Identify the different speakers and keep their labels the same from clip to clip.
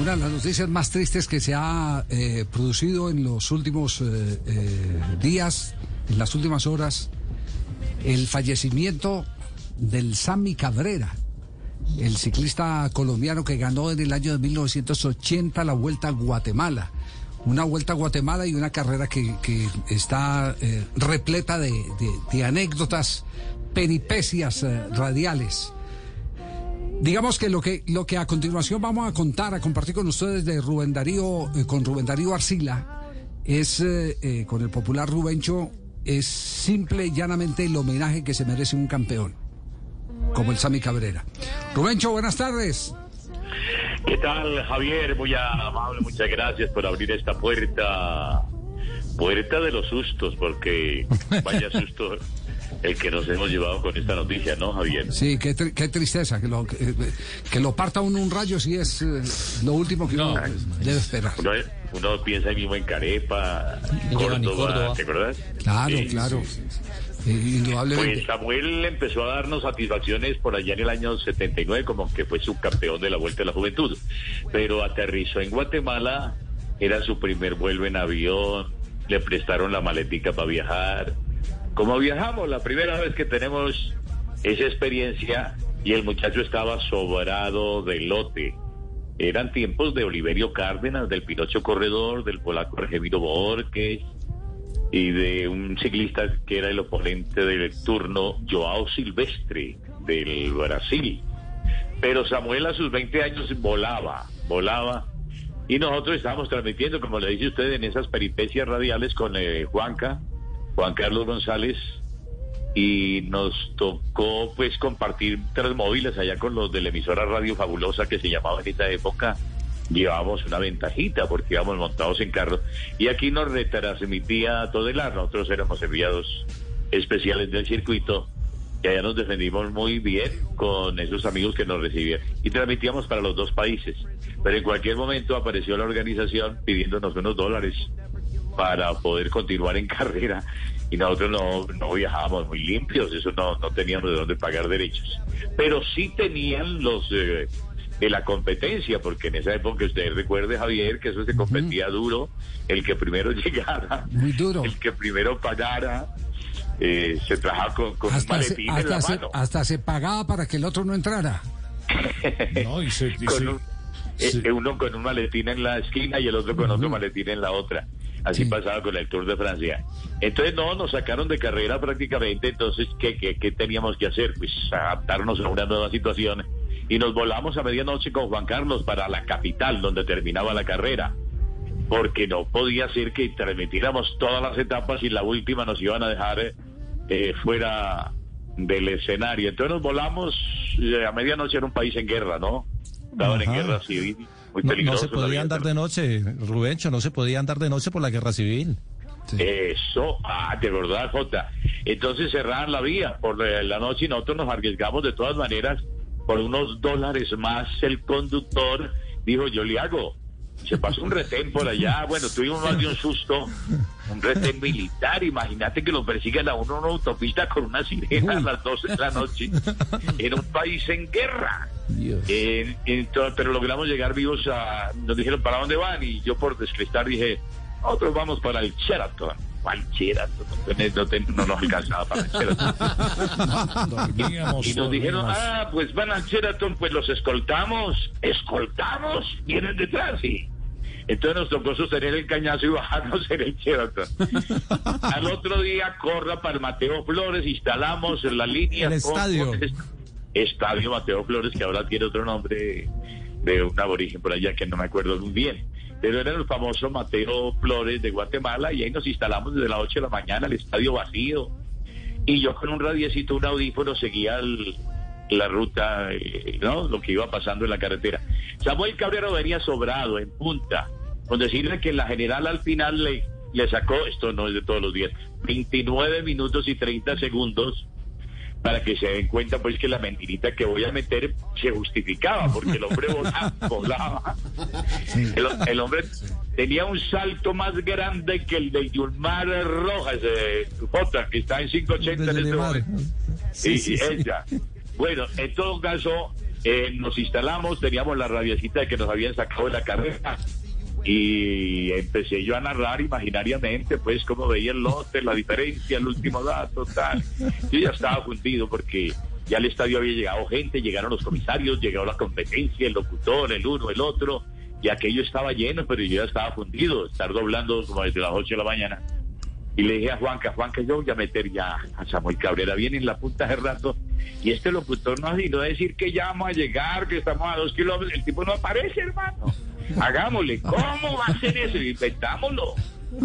Speaker 1: Una de las noticias más tristes que se ha eh, producido en los últimos eh, eh, días, en las últimas horas, el fallecimiento del Sammy Cabrera, el ciclista colombiano que ganó en el año de 1980 la Vuelta a Guatemala. Una Vuelta a Guatemala y una carrera que, está repleta de, de- anécdotas, peripecias radiales. Digamos que lo que lo que a continuación vamos a contar, a compartir con ustedes de Rubén Darío, eh, con Rubén Darío Arcila, es eh, eh, con el popular Rubencho, es simple y llanamente el homenaje que se merece un campeón, como el Sami Cabrera. Rubencho, buenas tardes.
Speaker 2: ¿Qué tal, Javier? Muy amable, muchas gracias por abrir esta puerta. Puerta de los sustos, porque vaya susto el que nos hemos llevado con esta noticia, ¿no, Javier?
Speaker 1: Sí, qué, tri- qué tristeza, que lo, que, eh, que lo parta uno un rayo si es eh, lo último que uno debe esperar.
Speaker 2: Uno, uno piensa mismo en Carepa, Córdoba,
Speaker 3: Córdoba.
Speaker 2: ¿te acuerdas?
Speaker 1: Claro,
Speaker 2: Sí,
Speaker 1: claro.
Speaker 2: sí, sí.
Speaker 1: Eh, indudablemente.
Speaker 2: Pues Samuel empezó a darnos satisfacciones por allá en el año 79, como que fue subcampeón de la Vuelta de la Juventud. Pero aterrizó en Guatemala, era su primer vuelo en avión, le prestaron la maletica para viajar. Como viajamos, la primera vez que tenemos esa experiencia, y el muchacho estaba sobrado de lote. Eran tiempos de Oliverio Cárdenas, del Pinocho Corredor, del polaco Argemiro Borges, y de un ciclista que era el oponente del turno, Joao Silvestre, del Brasil. Pero Samuel a sus 20 años volaba, volaba. Y nosotros estábamos transmitiendo, como le dice usted, en esas peripecias radiales con eh, Juanca, Juan Carlos González, y nos tocó pues compartir tres móviles allá con los de la emisora Radio Fabulosa que se llamaba en esa época. Llevábamos una ventajita porque íbamos montados en carro y aquí nos retransmitía todo el ar. Nosotros éramos enviados especiales del circuito y allá nos defendimos muy bien con esos amigos que nos recibían y transmitíamos para los dos países. Pero en cualquier momento apareció la organización pidiéndonos unos dólares para poder continuar en carrera y nosotros no, no viajábamos muy limpios, eso no, no teníamos de dónde pagar derechos. Pero sí tenían los eh, de la competencia, porque en esa época usted recuerde, Javier, que eso se competía duro, el que primero llegara,
Speaker 1: Muy duro.
Speaker 2: el que primero pagara, eh, se trabajaba con, con un
Speaker 1: Hasta se,
Speaker 2: maletín en
Speaker 1: hasta,
Speaker 2: la
Speaker 1: se,
Speaker 2: mano.
Speaker 1: hasta se pagaba para que el otro no entrara.
Speaker 3: No, y se- y
Speaker 2: con un- eh,
Speaker 3: sí.
Speaker 2: eh, uno con un maletín en la esquina y el otro con otro maletín en la otra. Así
Speaker 1: Sí.
Speaker 2: pasaba con el Tour de Francia. Entonces, no, nos sacaron de carrera prácticamente. Entonces, ¿qué, qué, qué teníamos que hacer? Pues adaptarnos a una nueva situación. Y nos volamos a medianoche con Juan Carlos para la capital, donde terminaba la carrera. Porque no podía ser que transmitiéramos todas las etapas y la última nos iban a dejar eh, fuera del escenario. Entonces nos volamos, eh, a medianoche era un país en guerra, ¿no? Estaban en guerra civil, muy
Speaker 3: No, se podía andar de noche, Rubencho, no se podía andar de noche por la guerra civil.
Speaker 2: Eso, ah, de verdad, Jota. Entonces cerraron la vía por la la noche y nosotros nos arriesgamos de todas maneras por unos dólares más. El conductor dijo, yo le hago. Se pasó un retén por allá. Bueno, tuvimos más de un susto. Un retén militar. Imagínate que lo persigan a uno en una autopista con una sirena a las 12 de la noche en un país en guerra. Eh, entonces, pero logramos llegar vivos a. Nos dijeron, ¿para dónde van? Y yo, por descrestar, dije, nosotros vamos para el Sheraton. ¿Cuál Sheraton? No, ten- no no nos alcanzaba para el Sheraton.
Speaker 3: Dormíamos,
Speaker 2: Y nos dijeron,
Speaker 3: dormíamos.
Speaker 2: ah, pues van al Sheraton, pues los escoltamos. ¿Escoltamos? Vienen detrás, sí. Entonces nos tocó sostener el cañazo y bajarnos en el Sheraton. Al otro día, corra para el Mateo Flores, instalamos en la línea.
Speaker 3: El estadio.
Speaker 2: Estadio Mateo Flores, que ahora tiene otro nombre de un aborigen por allá que no me acuerdo muy bien. Pero era el famoso Mateo Flores de Guatemala y ahí nos instalamos desde las 8 de la mañana, el estadio vacío. Y yo con un radiecito, un audífono, seguía el, la ruta, eh, ¿no? Lo que iba pasando en la carretera. Samuel Cabrera venía sobrado, en punta, con decirle que la general al final le, le sacó, esto no es de todos los días, 29 minutos y 30 segundos para que se den cuenta pues que la mentirita que voy a meter se justificaba, porque el hombre volaba. volaba. El, el hombre tenía un salto más grande que el de Yulmar Rojas, de Jota, que está en 580 en este momento. Sí, sí, ella. Bueno, en todo caso, eh, nos instalamos, teníamos la radiacita de que nos habían sacado de la carrera y empecé yo a narrar imaginariamente, pues, cómo veía el lote, la diferencia, el último dato, tal. Yo ya estaba fundido porque ya al estadio había llegado gente, llegaron los comisarios, llegó la competencia, el locutor, el uno, el otro, y aquello estaba lleno, pero yo ya estaba fundido, estar doblando como desde las 8 de la mañana. Y le dije a Juanca, Juanca, yo voy a meter ya a Samuel Cabrera viene en la punta de rato. Y este locutor no ha sido decir que ya vamos a llegar, que estamos a dos kilómetros. El tipo no aparece, hermano. Hagámosle. ¿Cómo va a ser eso? Inventámoslo.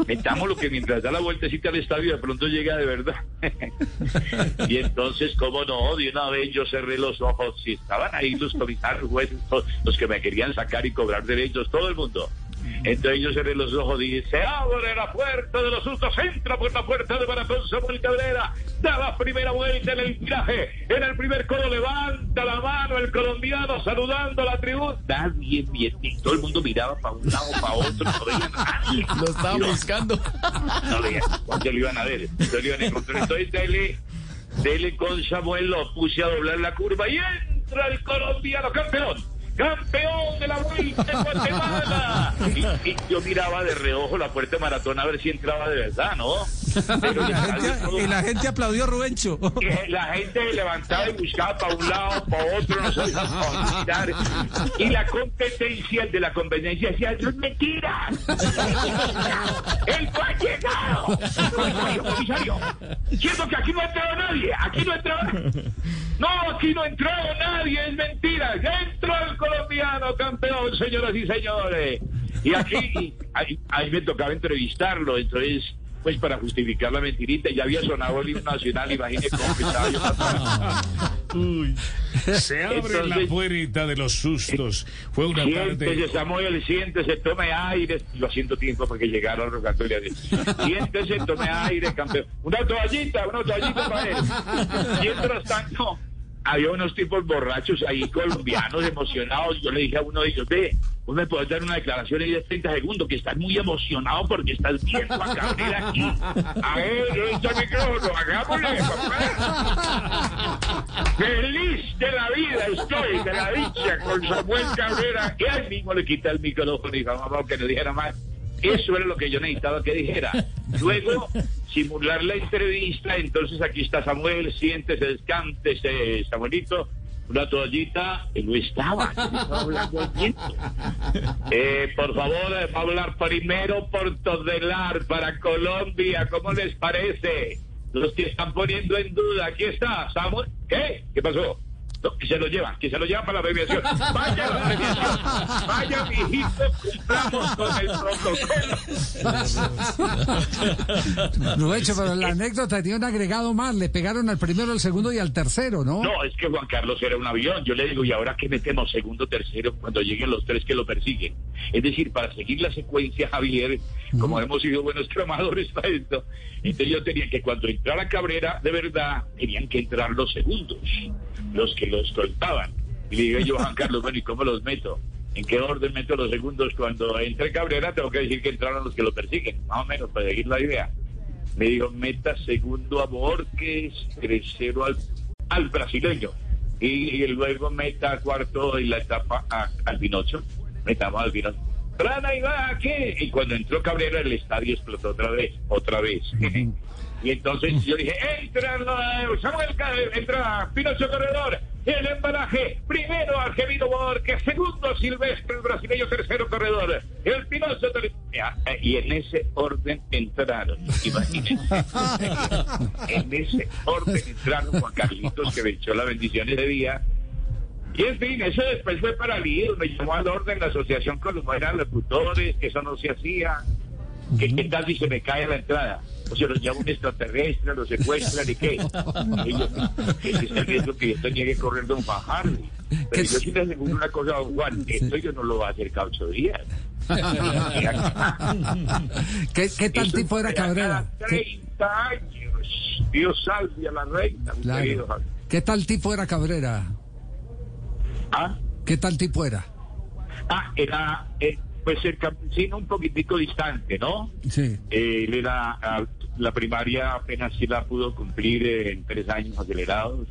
Speaker 2: Metámoslo que mientras da la vueltecita al estadio de pronto llega de verdad. y entonces, ¿cómo no? De una vez yo cerré los ojos. Si estaban ahí los comisarios, los que me querían sacar y cobrar derechos, todo el mundo. Entonces yo cerré los ojos y dije, se abre la puerta de los sustos, entra por la puerta de Maratón Samuel Cabrera, da la primera vuelta en el viaje, en el primer codo levanta la mano el colombiano saludando a la tribuna, nadie bien, todo el mundo miraba para un lado, para otro, no veían a nadie.
Speaker 4: Lo estaba buscando.
Speaker 2: No cuánto lo iban a ver, lo iban a encontrar. Entonces dele, dele con Samuel, lo puse a doblar la curva y entra el colombiano campeón campeón de la vuelta de Guatemala. Y, y, yo miraba de reojo la puerta de maratón a ver si entraba de verdad, ¿no?
Speaker 3: Pero y, la gente, y la gente aplaudió a Rubencho.
Speaker 2: La gente levantaba y buscaba para un lado, para otro, no sabía mirar. Y la competencia de la competencia decía, eso es mentira. Él no ha llegado. Comisario, comisario. Que aquí no ha entrado nadie. Aquí no ha entrado No, aquí no ha entrado nadie. Es mentira. Dentro el colombiano campeón, señoras y señores. Y aquí, ahí, ahí me tocaba entrevistarlo, entonces pues para justificar la mentirita, ya había sonado el himno nacional, imagínese cómo estaba yo
Speaker 5: Uy, se abre Entonces, la puerta de los sustos. Fue una
Speaker 2: siéntese,
Speaker 5: tarde.
Speaker 2: Samuel, siéntese, tome aire. Lo siento tiempo porque llegaron los rogatorios. Siéntese, tome aire, campeón. Una toallita, una toallita para él. Mientras tanto, había unos tipos borrachos ahí, colombianos, emocionados. Yo le dije a uno de ellos, ve, vos me podés dar una declaración ahí de 30 segundos, que estás muy emocionado porque estás viendo a Cabrera aquí. A ver, el micrófono, hagámosle, papá. Feliz de la vida estoy, de la dicha, con Samuel Cabrera. Y él mismo le quita el micrófono y dijo, mamá, que no dijera más. Eso era lo que yo necesitaba que dijera. Luego, simular la entrevista, entonces aquí está Samuel, siéntese, descántese, Samuelito, una toallita, y no estaba, hablando. Eh, por favor, eh, va a hablar primero por Todelar para Colombia, ¿cómo les parece? Los que están poniendo en duda, aquí está, Samuel, ¿qué? ¿Qué pasó? No, que se lo llevan, que se lo llevan para la premiación. Vaya la premiación. Vaya, mijito, cumplamos con el protocolo.
Speaker 1: Rubencho, pero la anécdota tiene un agregado más. Le pegaron al primero, al segundo y al tercero, ¿no?
Speaker 2: No, es que Juan Carlos era un avión. Yo le digo, ¿y ahora qué metemos? Segundo, tercero, cuando lleguen los tres que lo persiguen. Es decir, para seguir la secuencia, Javier, como hemos sido buenos tramadores para esto, entonces yo tenía que cuando entrara Cabrera, de verdad, tenían que entrar los segundos, los que los soltaban. Y le digo yo, Juan Carlos, bueno, ¿y cómo los meto? ¿En qué orden meto los segundos? Cuando entre Cabrera, tengo que decir que entraron los que lo persiguen, más o menos, para seguir la idea. Me dijo, meta segundo a Borges, tercero al, al brasileño. Y, y luego meta cuarto y la etapa a- al Pinocho. Metamos al Pinocho. Y va aquí. Y cuando entró Cabrera, el estadio explotó otra vez, otra vez. y entonces yo dije, entra Samuel, entra Pinocho Corredor. El embalaje, primero Argelino Borges, segundo Silvestre, el brasileño, tercero Corredor. El Ya, eh, y en ese orden entraron, imagínense. en ese orden entraron Juan Carlitos, que me echó la bendición ese día. Y en fin, eso después fue para líder, me llamó al orden la Asociación Colombiana de Locutores, que eso no se hacía. ¿Qué, qué tal si se me cae la entrada? o se los llama un extraterrestre, los secuestran y qué. Ese es el riesgo que yo tenía que correr don Fajardo. Pero yo sí le aseguro una cosa, don Juan, esto yo no lo va a hacer cada ocho días.
Speaker 1: ¿Qué, qué tal
Speaker 2: Eso
Speaker 1: tipo era Cabrera?
Speaker 2: cada
Speaker 1: ¿Qué,
Speaker 2: 30 años. Dios salve a la reina,
Speaker 1: claro.
Speaker 2: querido.
Speaker 1: ¿Qué tal tipo era Cabrera?
Speaker 2: ¿Ah?
Speaker 1: ¿Qué tal tipo era?
Speaker 2: Ah, era, eh, pues el campesino un poquitico distante, ¿no?
Speaker 1: Sí.
Speaker 2: Eh, él era, ah, la primaria apenas sí la pudo cumplir eh, en tres años acelerados.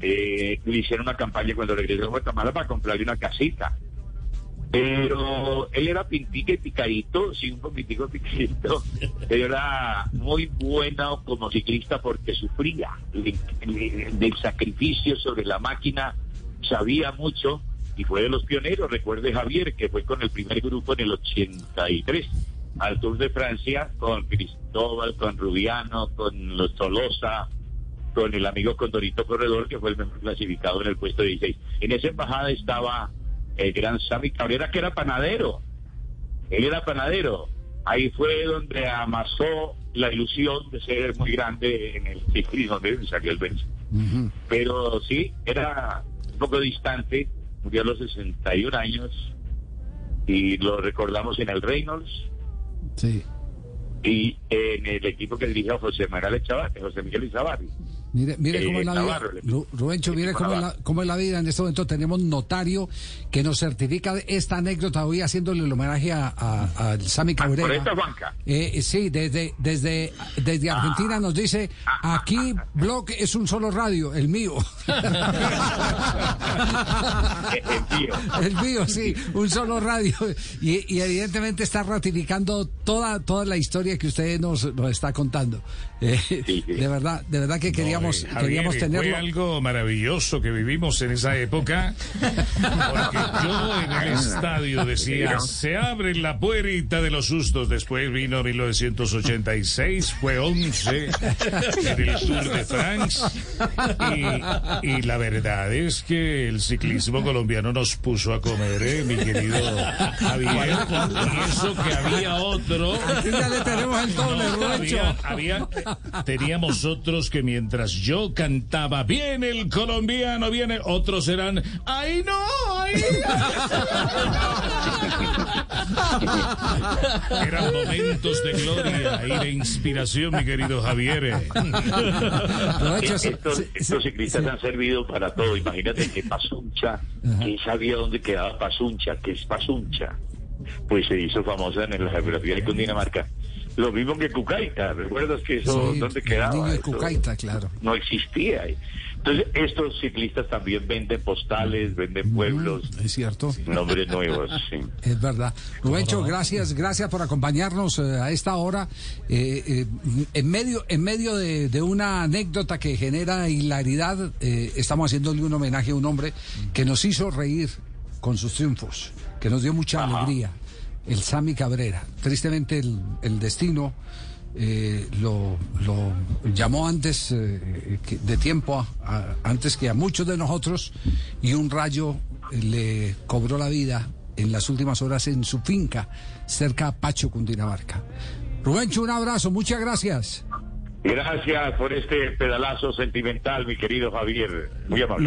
Speaker 2: Eh, le hicieron una campaña cuando regresó a Guatemala para comprarle una casita. Pero él era pintica y picadito, sí, un poquitico picadito. Pero era muy bueno como ciclista porque sufría del sacrificio sobre la máquina, sabía mucho y fue de los pioneros. Recuerde Javier que fue con el primer grupo en el 83 al Tour de Francia con Cristóbal, con Rubiano, con los Tolosa, con el amigo Condorito Corredor, que fue el mejor clasificado en el puesto 16. En esa embajada estaba el gran Sammy Cabrera, que era panadero. Él era panadero. Ahí fue donde amasó la ilusión de ser muy grande en el ciclismo, donde salió el Benz. Pero sí, era un poco distante, murió a los 61 años y lo recordamos en el Reynolds
Speaker 1: Sí.
Speaker 2: y en el equipo que dirige a José Manuel Echavarri, José Miguel Izabarri.
Speaker 1: Mire, mire
Speaker 2: Eh,
Speaker 1: cómo es la vida.
Speaker 2: Navarro,
Speaker 1: Rubencho, mire cómo es, la, cómo es la vida. En este momento tenemos notario que nos certifica esta anécdota hoy haciéndole el homenaje a, a- al Sami
Speaker 2: Ah, por
Speaker 1: Cabrera.
Speaker 2: esta Juanca.
Speaker 1: Eh, sí, desde, desde, desde Argentina nos dice, aquí Blog es un solo radio, el mío.
Speaker 2: El tío.
Speaker 1: El mío, sí, un solo radio. Y, y evidentemente está ratificando toda, toda la historia que usted nos, nos está contando. Eh,
Speaker 2: sí.
Speaker 1: De verdad, de verdad que queríamos,
Speaker 5: Eh, Javier,
Speaker 1: queríamos
Speaker 5: Fue
Speaker 1: tenerlo.
Speaker 5: algo maravilloso que vivimos en esa época, porque yo en el estadio decía, se abre la puerta de los sustos. Después vino 1986, fue 11 en el Tour de France. Y, y la verdad es que el ciclismo colombiano nos puso a comer, ¿eh, mi querido Javier. Y eso que había otro.
Speaker 1: Ya le tenemos el doble,
Speaker 5: No, había, había- teníamos otros que mientras yo cantaba, viene el colombiano, viene, otros eran, ¡ay no! ¡ay! Eran momentos de gloria y de inspiración, mi querido Javier.
Speaker 2: Estos, estos ciclistas
Speaker 1: sí.
Speaker 2: han servido para todo. Imagínate que Pasuncha, ¿quién sabía dónde quedaba Pasuncha? ¿Qué es Pasuncha? Pues se hizo famosa en la geografía de Cundinamarca. Lo mismo que Cucaita, ¿recuerdas que eso
Speaker 1: Sí,
Speaker 2: dónde quedaba?
Speaker 1: niño de
Speaker 2: Eso
Speaker 1: Cucaita, claro.
Speaker 2: No existía. Entonces, estos ciclistas también venden postales, venden pueblos,
Speaker 1: Es cierto.
Speaker 2: nombres nuevos. sí.
Speaker 1: Es verdad. Rubencho, gracias, gracias por acompañarnos eh, a esta hora. Eh, eh, en medio, en medio de, de una anécdota que genera hilaridad, eh, estamos haciéndole un homenaje a un hombre que nos hizo reír con sus triunfos, que nos dio mucha alegría, el Sami Cabrera. Tristemente el, el destino eh, lo, lo llamó antes eh, de tiempo, a- antes que a muchos de nosotros, y un rayo eh, le cobró la vida en las últimas horas en su finca, cerca a Pacho, Cundinamarca. Rubencho, un abrazo, muchas gracias.
Speaker 2: Gracias por este pedalazo sentimental, mi querido Javier. Muy amable.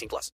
Speaker 6: 18 plus.